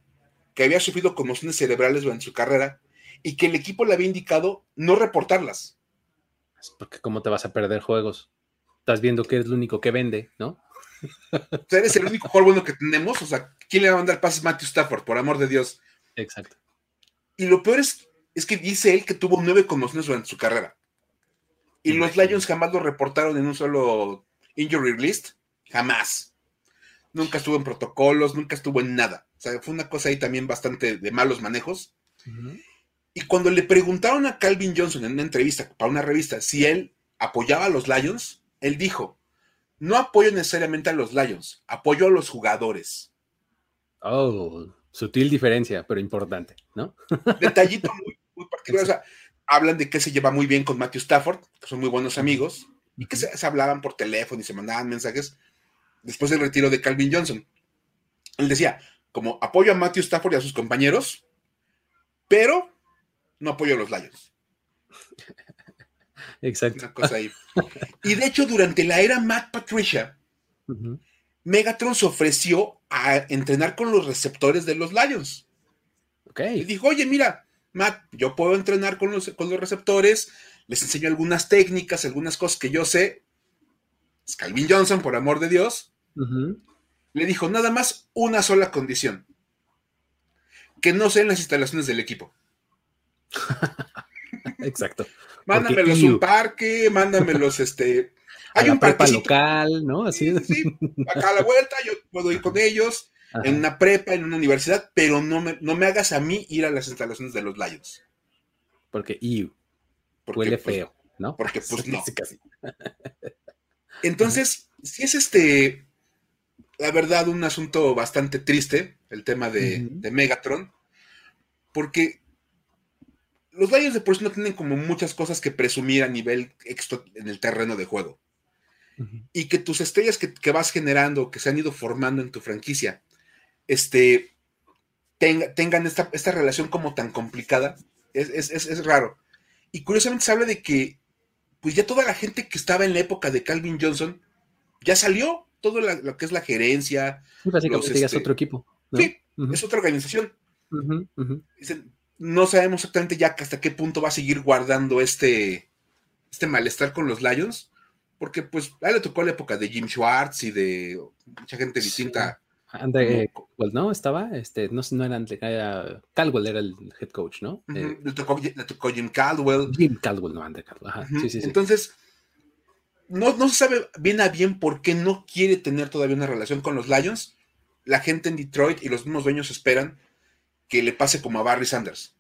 que había sufrido conmociones cerebrales durante su carrera y que el equipo le había indicado no reportarlas. Porque cómo te vas a perder juegos. Estás viendo que eres el único que vende, ¿no? O sea, eres el único jugador bueno que tenemos. O sea, ¿quién le va a mandar pases Matthew Stafford? Por amor de Dios. Exacto. Y lo peor es, es que dice él que tuvo nueve conmociones durante su carrera. Y los Lions jamás lo reportaron en un solo injury list. Jamás. nunca estuvo en protocolos, nunca estuvo en nada. O sea, fue una cosa ahí también bastante de malos manejos. Y cuando le preguntaron a Calvin Johnson en una entrevista para una revista si él apoyaba a los Lions, él dijo, no apoyo necesariamente a los Lions, apoyo a los jugadores. Oh, sutil diferencia, pero importante, ¿no? Detallito muy, particular. O sea, hablan de que se lleva muy bien con Matthew Stafford, que son muy buenos amigos, y que se, hablaban por teléfono y se mandaban mensajes después del retiro de Calvin Johnson. Él decía, como apoyo a Matthew Stafford y a sus compañeros, pero no apoyo a los Lions. Exacto. Y de hecho, durante la era Matt Patricia, Megatron se ofreció a entrenar con los receptores de los Lions. Y dijo, oye, mira, Matt, yo puedo entrenar con los, con los receptores, les enseño algunas técnicas, algunas cosas que yo sé. Es Calvin Johnson, por amor de Dios, le dijo nada más una sola condición: que no sean las instalaciones del equipo. Exacto. Mándamelos un parque, mándamelos este. Hay un parque local, ¿no? Así. Sí, acá a la vuelta, yo puedo ir con ellos en una prepa, en una universidad, pero no me, no me hagas a mí ir a las instalaciones de los Lions. Porque, y huele pues, feo, ¿no? Porque, pues, no. Entonces, si es este, la verdad, un asunto bastante triste, el tema de, de Megatron, porque los Lions de por sí no tienen como muchas cosas que presumir a nivel en el terreno de juego. Y que tus estrellas que, vas generando, que se han ido formando en tu franquicia, este, tengan esta, relación como tan complicada, es, raro. Y curiosamente se habla de que, pues ya toda la gente que estaba en la época de Calvin Johnson, ya salió, todo lo que es la gerencia. básicamente es otro equipo. Sí, es otra organización. Dicen, no sabemos exactamente ya hasta qué punto va a seguir guardando este, este malestar con los Lions, porque pues a él le tocó la época de Jim Schwartz y de mucha gente distinta. Andre, pues, ¿no? Estaba, este, no, no era era Caldwell era el head coach, ¿no? Eh, le, tocó, Jim Caldwell. Jim Caldwell, no Andre Caldwell. Ajá. sí, sí, Entonces, no, no se sabe bien a bien por qué no quiere tener todavía una relación con los Lions. La gente en Detroit y los mismos dueños esperan que le pase como a Barry Sanders.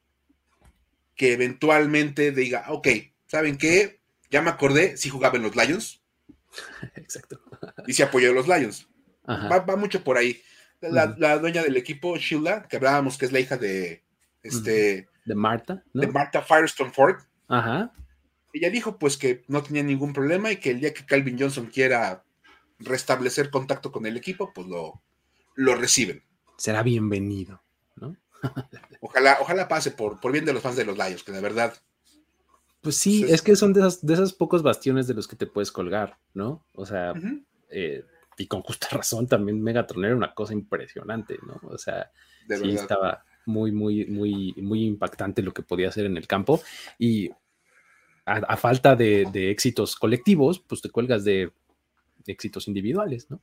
Que eventualmente diga, ok, ¿saben qué? Ya me acordé si jugaba en los Lions. Exacto. Y si apoyó a los Lions. Va, mucho por ahí. La, dueña del equipo, Sheila, que hablábamos que es la hija de este. De Marta. De Marta Firestone Ford. Ajá. Ella dijo pues que no tenía ningún problema y que el día que Calvin Johnson quiera restablecer contacto con el equipo, pues lo, lo reciben. Será bienvenido. Ojalá, ojalá pase por, por bien de los fans de los Lions, que de verdad. Pues sí, es que son de, esas, de esos pocos bastiones de los que te puedes colgar, ¿no? O sea, eh, y con justa razón también Megatron era una cosa impresionante, ¿no? O sea, sí estaba muy, muy, muy, muy impactante lo que podía hacer en el campo. Y a, falta de, de, éxitos colectivos, pues te cuelgas de éxitos individuales, ¿no?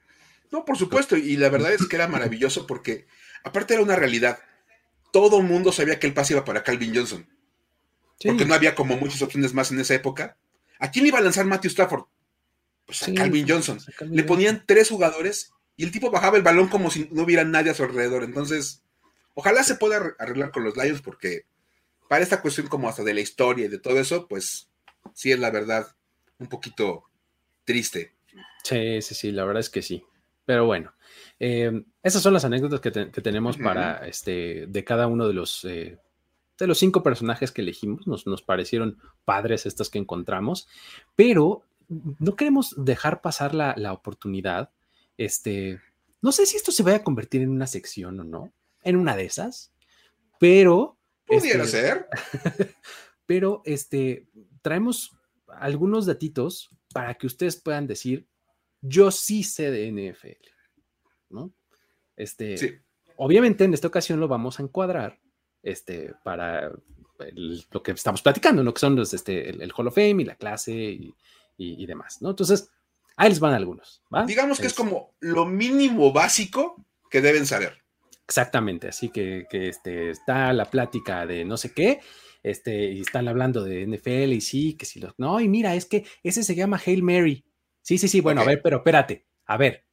No, por supuesto, y la verdad es que era maravilloso porque aparte era una realidad todo el mundo sabía que el pase iba para Calvin Johnson. Porque no había como muchas opciones más en esa época. ¿A quién iba a lanzar Matthew Stafford? Pues a Calvin Johnson. Le ponían tres jugadores y el tipo bajaba el balón como si no hubiera nadie a su alrededor. Entonces, ojalá se pueda arreglar con los Lions porque para esta cuestión como hasta de la historia y de todo eso, pues sí es la verdad un poquito triste. Sí, sí, sí, la verdad es que sí. Pero bueno, eh, esas son las anécdotas que, tenemos para este, de cada uno de los, eh, de los cinco personajes que elegimos. Nos, nos parecieron padres estas que encontramos, pero no queremos dejar pasar la, oportunidad. Este, no sé si esto se vaya a convertir en una sección o no, en una de esas, pero. Pudiera este, ser. pero este, traemos algunos datitos para que ustedes puedan decir, yo sí sé de NFL. ¿no? Este, Obviamente en esta ocasión lo vamos a encuadrar este, para lo que estamos platicando, ¿no? Que son los, este, el, Hall of Fame y la clase y, demás, ¿no? Entonces, ahí les van algunos, Digamos que es, como lo mínimo básico que deben saber. Exactamente, así que, que este, está la plática de no sé qué, este, y están hablando de NFL y sí, que si los... No, y mira, es que ese se llama Hail Mary. Sí, sí, sí, bueno, a ver, pero espérate, a ver,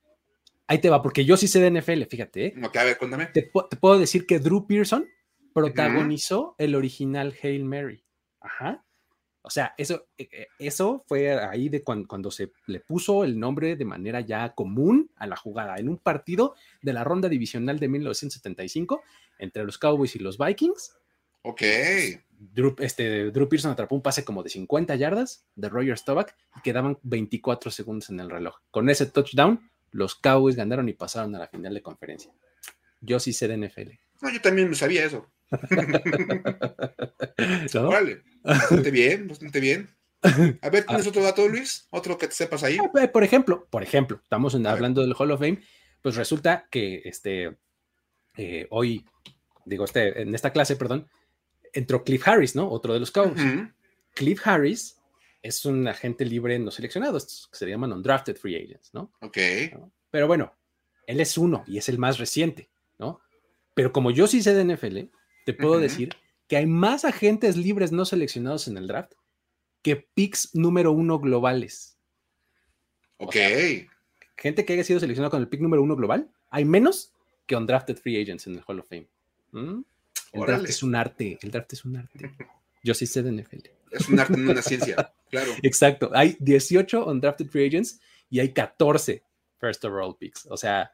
Ahí te va, porque yo sí sé de NFL, fíjate. ¿eh? a ver, cuéntame. Te, puedo decir que Drew Pearson protagonizó el original Hail Mary. Ajá. O sea, eso, e, e, eso fue ahí de cuando, se le puso el nombre de manera ya común a la jugada en un partido de la ronda divisional de 1975 entre los Cowboys y los Vikings. Ok. Drew, este, Drew Pearson atrapó un pase como de 50 yardas de Roger Staubach y quedaban 24 segundos en el reloj. Con ese touchdown, los Cowboys ganaron y pasaron a la final de conferencia. Yo sí sé de NFL. No, yo también sabía eso. Vale, bastante bien, bastante bien. A ver, ¿tienes ah. otro dato, Luis? ¿Otro que te sepas ahí? Ah, por ejemplo, por ejemplo, estamos hablando del Hall of Fame, pues resulta que este, eh, hoy, digo, este, en esta clase, perdón, entró Cliff Harris, ¿no? Otro de los Cowboys. Cliff Harris es un agente libre no seleccionado, estos que se llaman undrafted free agents, ¿no? Ok. Pero bueno, él es uno y es el más reciente, ¿no? Pero como yo sí sé de NFL, te puedo decir que hay más agentes libres no seleccionados en el draft que picks número uno globales. Ok. gente que haya sido seleccionada con el pick número uno global, hay menos que undrafted free agents en el Hall of Fame. ¿Mm? El draft es un arte, el draft es un arte. Yo sí sé de NFL. Es un arte, no una ciencia, claro. Exacto. Hay 18 undrafted free agents y hay 14 first overall picks. O sea,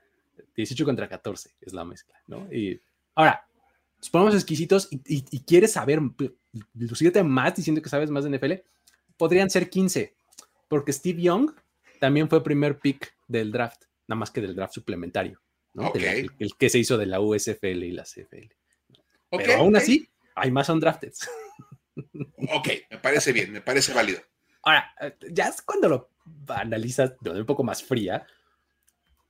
18 contra 14 es la mezcla, ¿no? Y ahora, nos ponemos exquisitos y, quieres saber, lucirte más diciendo que sabes más de NFL, podrían ser 15, porque Steve Young también fue primer pick del draft, nada más que del draft suplementario, ¿no? el, que se hizo de la USFL y la CFL. Pero aún así, hay más undrafted. Ok, me parece bien, me parece válido. Ahora, ya es cuando lo analizas de un poco más fría,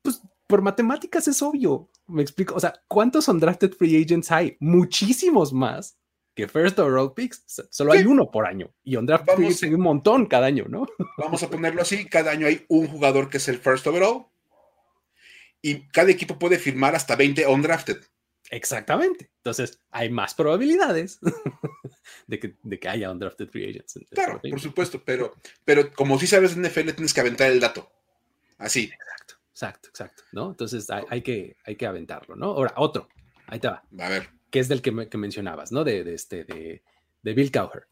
pues por matemáticas es obvio. Me explico. O sea, ¿cuántos undrafted free agents hay? Muchísimos más que first overall picks. Solo hay uno por año. Y undrafted free agents hay un montón cada año, ¿no? Vamos a ponerlo así: cada año hay un jugador que es el first overall. Y cada equipo puede firmar hasta 20 undrafted. Exactamente. Entonces, hay más probabilidades de, que, de que haya undrafted free agents. Claro, por supuesto, pero, pero como si sabes en NFL, tienes que aventar el dato. Así. Exacto, exacto, ¿no? Entonces hay, que, hay que aventarlo, ¿no? Ahora, otro, ahí te va. A ver. Que es del que, mencionabas, ¿no? De, este, de, Bill Cowher.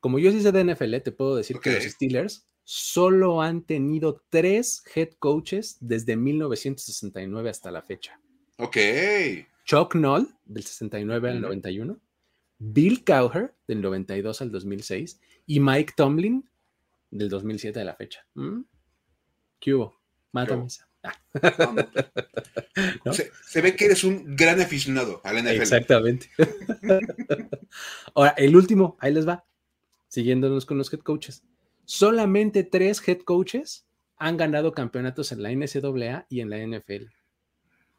Como yo sí sé de NFL, te puedo decir que los Steelers solo han tenido tres head coaches desde 1969 hasta la fecha. Ok. Chuck Noll, del 69 al 91, Bill Cowher, del 92 al 2006, y Mike Tomlin, del 2007 a la fecha. ¿Mm? ¿Qué hubo? Mátame. Se, ve que eres un gran aficionado al NFL. Exactamente. Ahora, el último, ahí les va, siguiéndonos con los head coaches. Solamente tres head coaches han ganado campeonatos en la NCAA y en la NFL.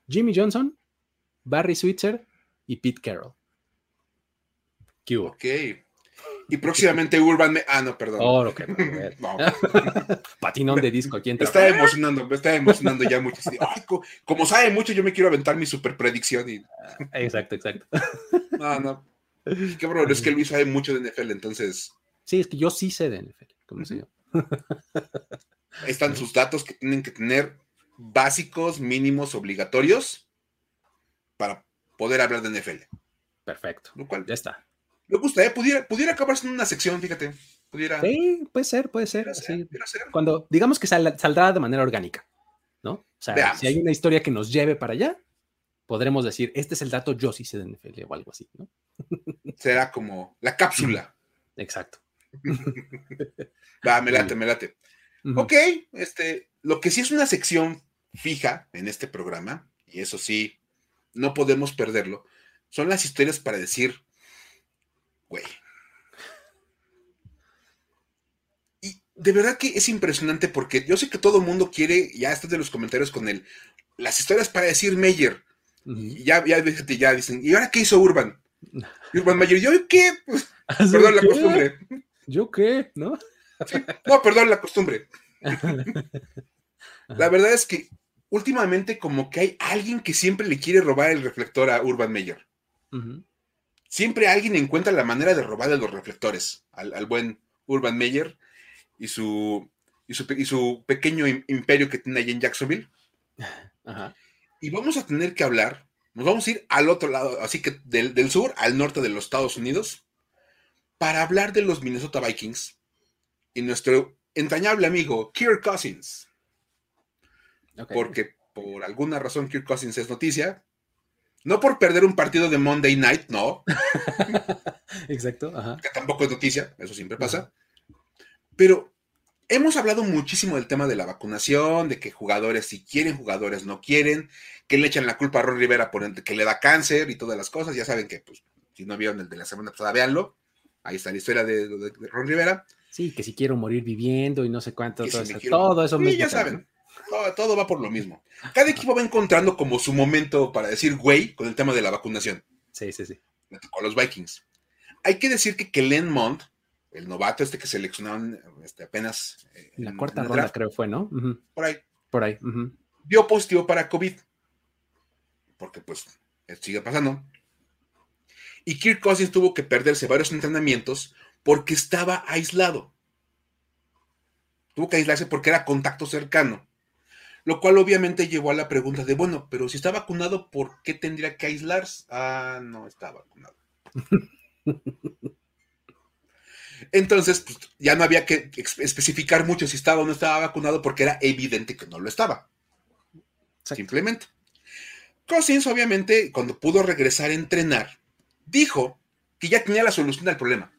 Jimmy Johnson, Barry Switzer y Pete Carroll. ¿Qué Ok. Y próximamente Urban. Me... Ah, no, perdón. Oh, ok. Patinón de disco aquí Me está emocionando, me está emocionando ya mucho. como sabe mucho, yo me quiero aventar mi super predicción. Y... Ah, exacto, exacto. No, no. Qué bro, es que Luis sabe mucho de NFL, entonces. Sí, es que yo sí sé de NFL, como se Ahí están sus datos que tienen que tener básicos, mínimos, obligatorios para poder hablar de NFL. Perfecto. Lo cual ya está. Me gusta, ¿eh? Pudiera, pudiera acabarse en una sección, fíjate. Pudiera. Sí, puede ser, puede ser. Cuando, digamos que saldrá de manera orgánica, ¿no? O sea, si hay una historia que nos lleve para allá, podremos decir, este es el dato, yo sí sé de NFL o algo así, ¿no? Será como la cápsula. Exacto. Va, me late, me late. Ok, este, lo que sí es una sección fija en este programa, y eso sí, no podemos perderlo, son las historias para decir, güey. Y de verdad que es impresionante porque yo sé que todo el mundo quiere, ya estás de los comentarios con él, las historias para decir Meyer. ya, ya, ya dicen, ¿y ahora qué hizo Urban? Urban Meyer, ¿yo qué? perdón la costumbre. ¿Yo qué? ¿No? no, perdón la costumbre. la verdad es que últimamente como que hay alguien que siempre le quiere robar el reflector a Urban Meyer siempre alguien encuentra la manera de robarle los reflectores al, buen Urban Meyer y su, y su, pequeño imperio que tiene ahí en Jacksonville. Y vamos a tener que hablar, nos vamos a ir al otro lado, así que del, sur al norte de los Estados Unidos, para hablar de los Minnesota Vikings y nuestro entrañable amigo Kirk Cousins. Porque por alguna razón Kirk Cousins es noticia. No por perder un partido de Monday Night, no. Exacto. Que tampoco es noticia, eso siempre pasa. Pero hemos hablado muchísimo del tema de la vacunación, de que jugadores si quieren, jugadores no quieren, que le echan la culpa a Ron Rivera por que le da cáncer y todas las cosas. Ya saben que, pues, si no vieron el de la semana pasada, véanlo. Ahí está la historia de, Ron Rivera. Sí, que si quiero morir viviendo y no sé cuánto, todo, eso, todo eso. Sí, ya saben. Todo, va por lo mismo. Cada equipo va encontrando como su momento para decir güey con el tema de la vacunación. Sí, sí, sí. Con los Vikings. Hay que decir que Kellen Mond el novato este que seleccionaron este, apenas. Eh, en la cuarta ronda, creo fue, ¿no? Por ahí. Por ahí. Dio positivo para COVID. Porque, pues, sigue pasando. Y Kirk Cousins tuvo que perderse varios entrenamientos porque estaba aislado. Tuvo que aislarse porque era contacto cercano. Lo cual obviamente llevó a la pregunta de, bueno, pero si está vacunado, ¿por qué tendría que aislarse? Ah, no está vacunado. Entonces, pues, ya no había que especificar mucho si estaba o no estaba vacunado porque era evidente que no lo estaba. Simplemente. Cousins, obviamente, cuando pudo regresar a entrenar, dijo que ya tenía la solución al problema.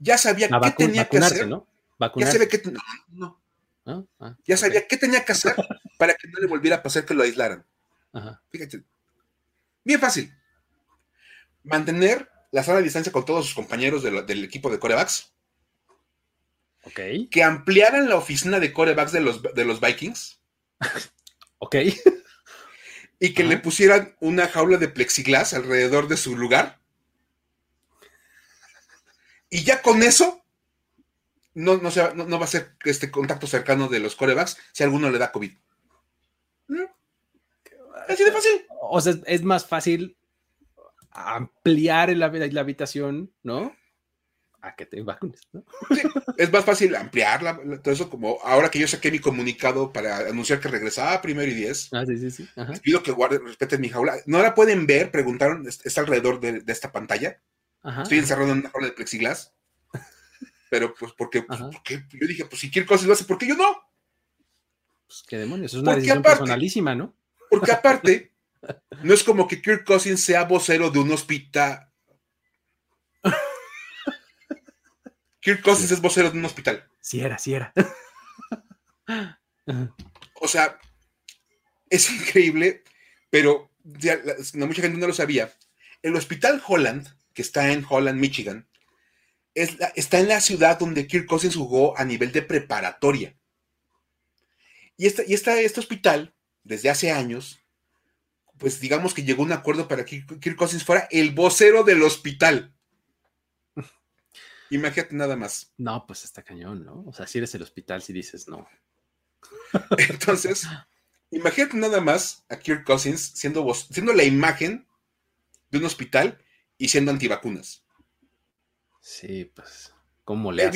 Ya sabía qué tenía que hacer. ¿no? Ya sabía que no, ah, ah, ya sabía qué tenía que hacer para que no le volviera a pasar que lo aislaran. Fíjate. Bien fácil. Mantener la sana distancia con todos sus compañeros del equipo de corebacks. Ok. Que ampliaran la oficina de corebacks de los, de los Vikings. ok. Y que le pusieran una jaula de plexiglas alrededor de su lugar. Y ya con eso, no, no, no, va a ser este contacto cercano de los corebacks si alguno le da COVID. ¿Mm? Así de fácil. O sea, es más fácil ampliar la, la habitación, ¿no? A que te vacunes, ¿no? es más fácil ampliarla, todo eso como ahora que yo saqué mi comunicado para anunciar que regresaba primero y diez. Ah, sí, sí, sí. Les pido que guarden, respeten mi jaula. No la pueden ver, preguntaron, está alrededor de, esta pantalla. Estoy encerrado en una jaula de plexiglas. Pero pues porque, pues, porque yo dije, pues si quiere cosas lo hace, ¿por qué yo no? Pues qué demonios, es una decisión personalísima, ¿no? Porque aparte, No es como que Kirk Cousins sea vocero de un hospital. Kirk Cousins es vocero de un hospital. Sí era, sí era. o sea, es increíble, pero mucha gente no lo sabía. El hospital Holland, que está en Holland, Michigan, está en la ciudad donde Kirk Cousins jugó a nivel de preparatoria. Y, y este hospital, desde hace años, pues digamos que llegó un acuerdo para que Kirk Cousins fuera el vocero del hospital. Imagínate nada más. No, pues está cañón, ¿no? O sea, si eres el hospital, si dices no. Entonces, imagínate nada más a Kirk Cousins siendo, siendo la imagen de un hospital y siendo antivacunas. Sí, pues, ¿cómo le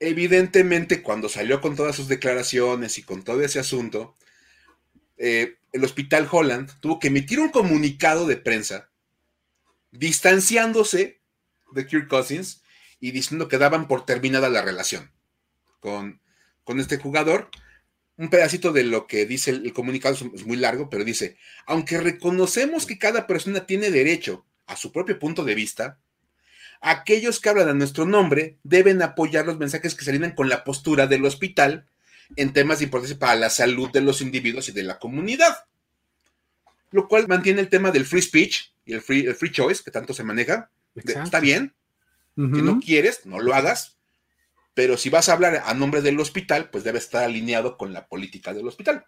Evidentemente, cuando salió con todas sus declaraciones y con todo ese asunto, eh, el Hospital Holland tuvo que emitir un comunicado de prensa distanciándose de Kirk Cousins y diciendo que daban por terminada la relación con, con este jugador. Un pedacito de lo que dice el, comunicado es muy largo, pero dice, aunque reconocemos que cada persona tiene derecho a su propio punto de vista, aquellos que hablan a nuestro nombre deben apoyar los mensajes que se con la postura del hospital en temas de importancia para la salud de los individuos y de la comunidad. Lo cual mantiene el tema del free speech y el free, free choice que tanto se maneja. está bien. Si no quieres, no lo hagas. Pero si vas a hablar a nombre del hospital, pues debe estar alineado con la política del hospital.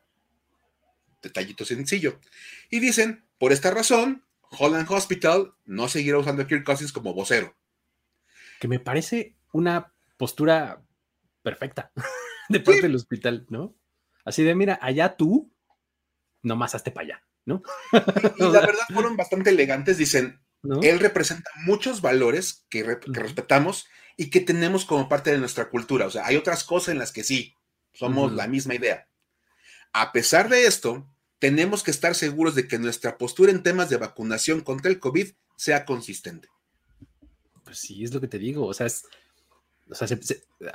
Detallito sencillo. Y dicen, por esta razón, Holland Hospital no seguirá usando a Kirk Cousins como vocero. Que me parece una postura perfecta. de parte del hospital, ¿no? Así de, mira, allá tú, nomás hazte para allá, ¿no? Y, la verdad fueron bastante elegantes, dicen, él representa muchos valores que, respetamos y que tenemos como parte de nuestra cultura. O sea, hay otras cosas en las que sí, somos la misma idea. A pesar de esto, tenemos que estar seguros de que nuestra postura en temas de vacunación contra el COVID sea consistente. Pues sí, es lo que te digo. O sea,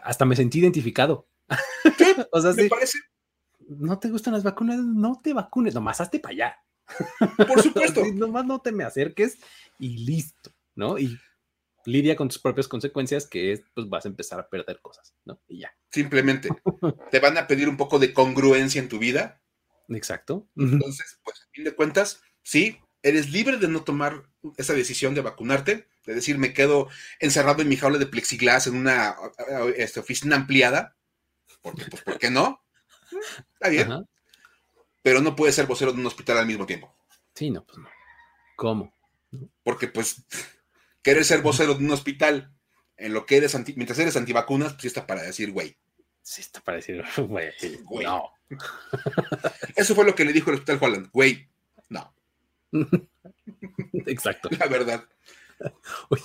hasta me sentí identificado. o sea, me parece. No te gustan las vacunas, no te vacunes, nomás hazte para allá. Por supuesto. nomás no te me acerques y listo, ¿no? Y lidia con tus propias consecuencias, que es, pues vas a empezar a perder cosas, ¿no? Y ya. Simplemente. te van a pedir un poco de congruencia en tu vida. Exacto. Entonces, pues a fin de cuentas, sí, eres libre de no tomar esa decisión de vacunarte, de decir, me quedo encerrado en mi jaula de plexiglas en una este, oficina ampliada, porque, pues, ¿por qué no? Está bien. Pero no puedes ser vocero de un hospital al mismo tiempo. Sí, no, pues no. ¿Cómo? Porque, pues, querer ser vocero de un hospital en lo que eres anti, mientras eres antivacunas, pues sí está para decir, güey. Sí está para decir, güey, no. Eso fue lo que le dijo el hospital Holland, güey, no. Exacto. La verdad. Oye,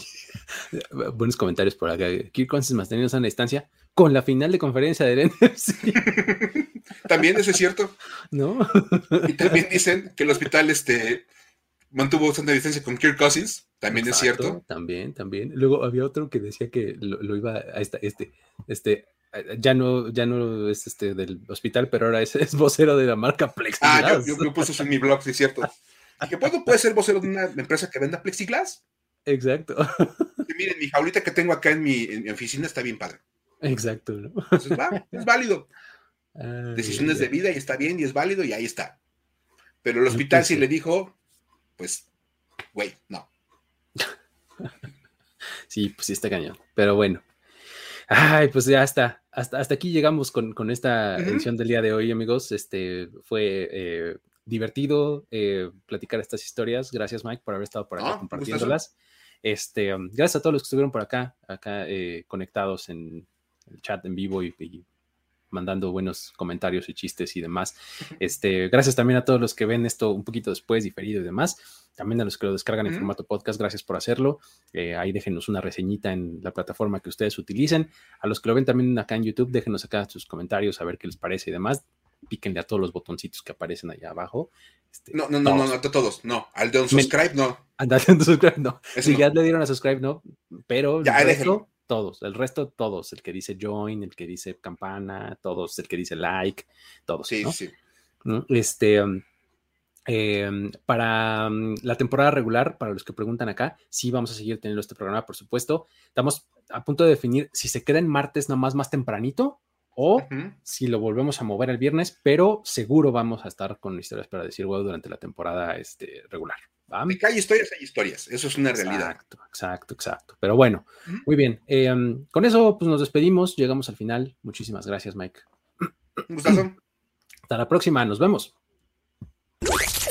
buenos comentarios por acá. Kirk Cousins manteniendo sana distancia con la final de conferencia de NFC. también eso es cierto. ¿No? y también dicen que el hospital este, mantuvo sana distancia con Kirk Cousins. También es cierto. También, también. Luego había otro que decía que lo, iba a esta, este, este, ya no, ya no es este del hospital, pero ahora es, es vocero de la marca Plexiglas. Ah, yo, yo, puse eso en mi blog, sí es cierto. ¿Y que puedo, puede ser vocero de una empresa que venda Plexiglas? Exacto. miren, mi jaulita que tengo acá en mi, en mi oficina está bien padre. Exacto, ¿no? es válido. Decisiones de vida y está bien y es válido y ahí está. Pero el hospital sí le dijo, pues, güey, no. sí, pues sí está cañón. Pero bueno. Ay, pues ya está. Hasta, hasta aquí llegamos con, esta edición del día de hoy, amigos. Este fue eh, divertido eh, platicar estas historias. Gracias, Mike, por haber estado por acá compartiéndolas. Este, um, gracias a todos los que estuvieron por acá, acá eh, conectados en el chat en vivo y, mandando buenos comentarios y chistes y demás. Este, gracias también a todos los que ven esto un poquito después, diferido y demás. También a los que lo descargan en formato podcast, gracias por hacerlo. Eh, ahí déjenos una reseñita en la plataforma que ustedes utilicen. A los que lo ven también acá en YouTube, déjenos acá sus comentarios a ver qué les parece y demás píquenle a todos los botoncitos que aparecen allá abajo. Este, no, no, no, no, no, a todos, no. Al de un subscribe, no. Al de un subscribe, no. si ya le dieron a subscribe, no. Pero ya, el resto, todos. El resto, todos. El que dice join, el que dice campana, todos. El que dice like, todos. Sí, sí. Este. Um, em, para um, la temporada regular, para los que preguntan acá, sí vamos a seguir teniendo este programa, por supuesto. Estamos a punto de definir si se queda en martes nomás más tempranito o si lo volvemos a mover el viernes, pero seguro vamos a estar con historias para decir huevo durante la temporada este, regular. De que hay historias, hay historias. Eso es una realidad. Exacto, exacto, exacto. Pero bueno, muy bien. Em, con eso, pues nos despedimos. Llegamos al final. Muchísimas gracias, Mike. Gustazo. Hasta la próxima. Nos vemos.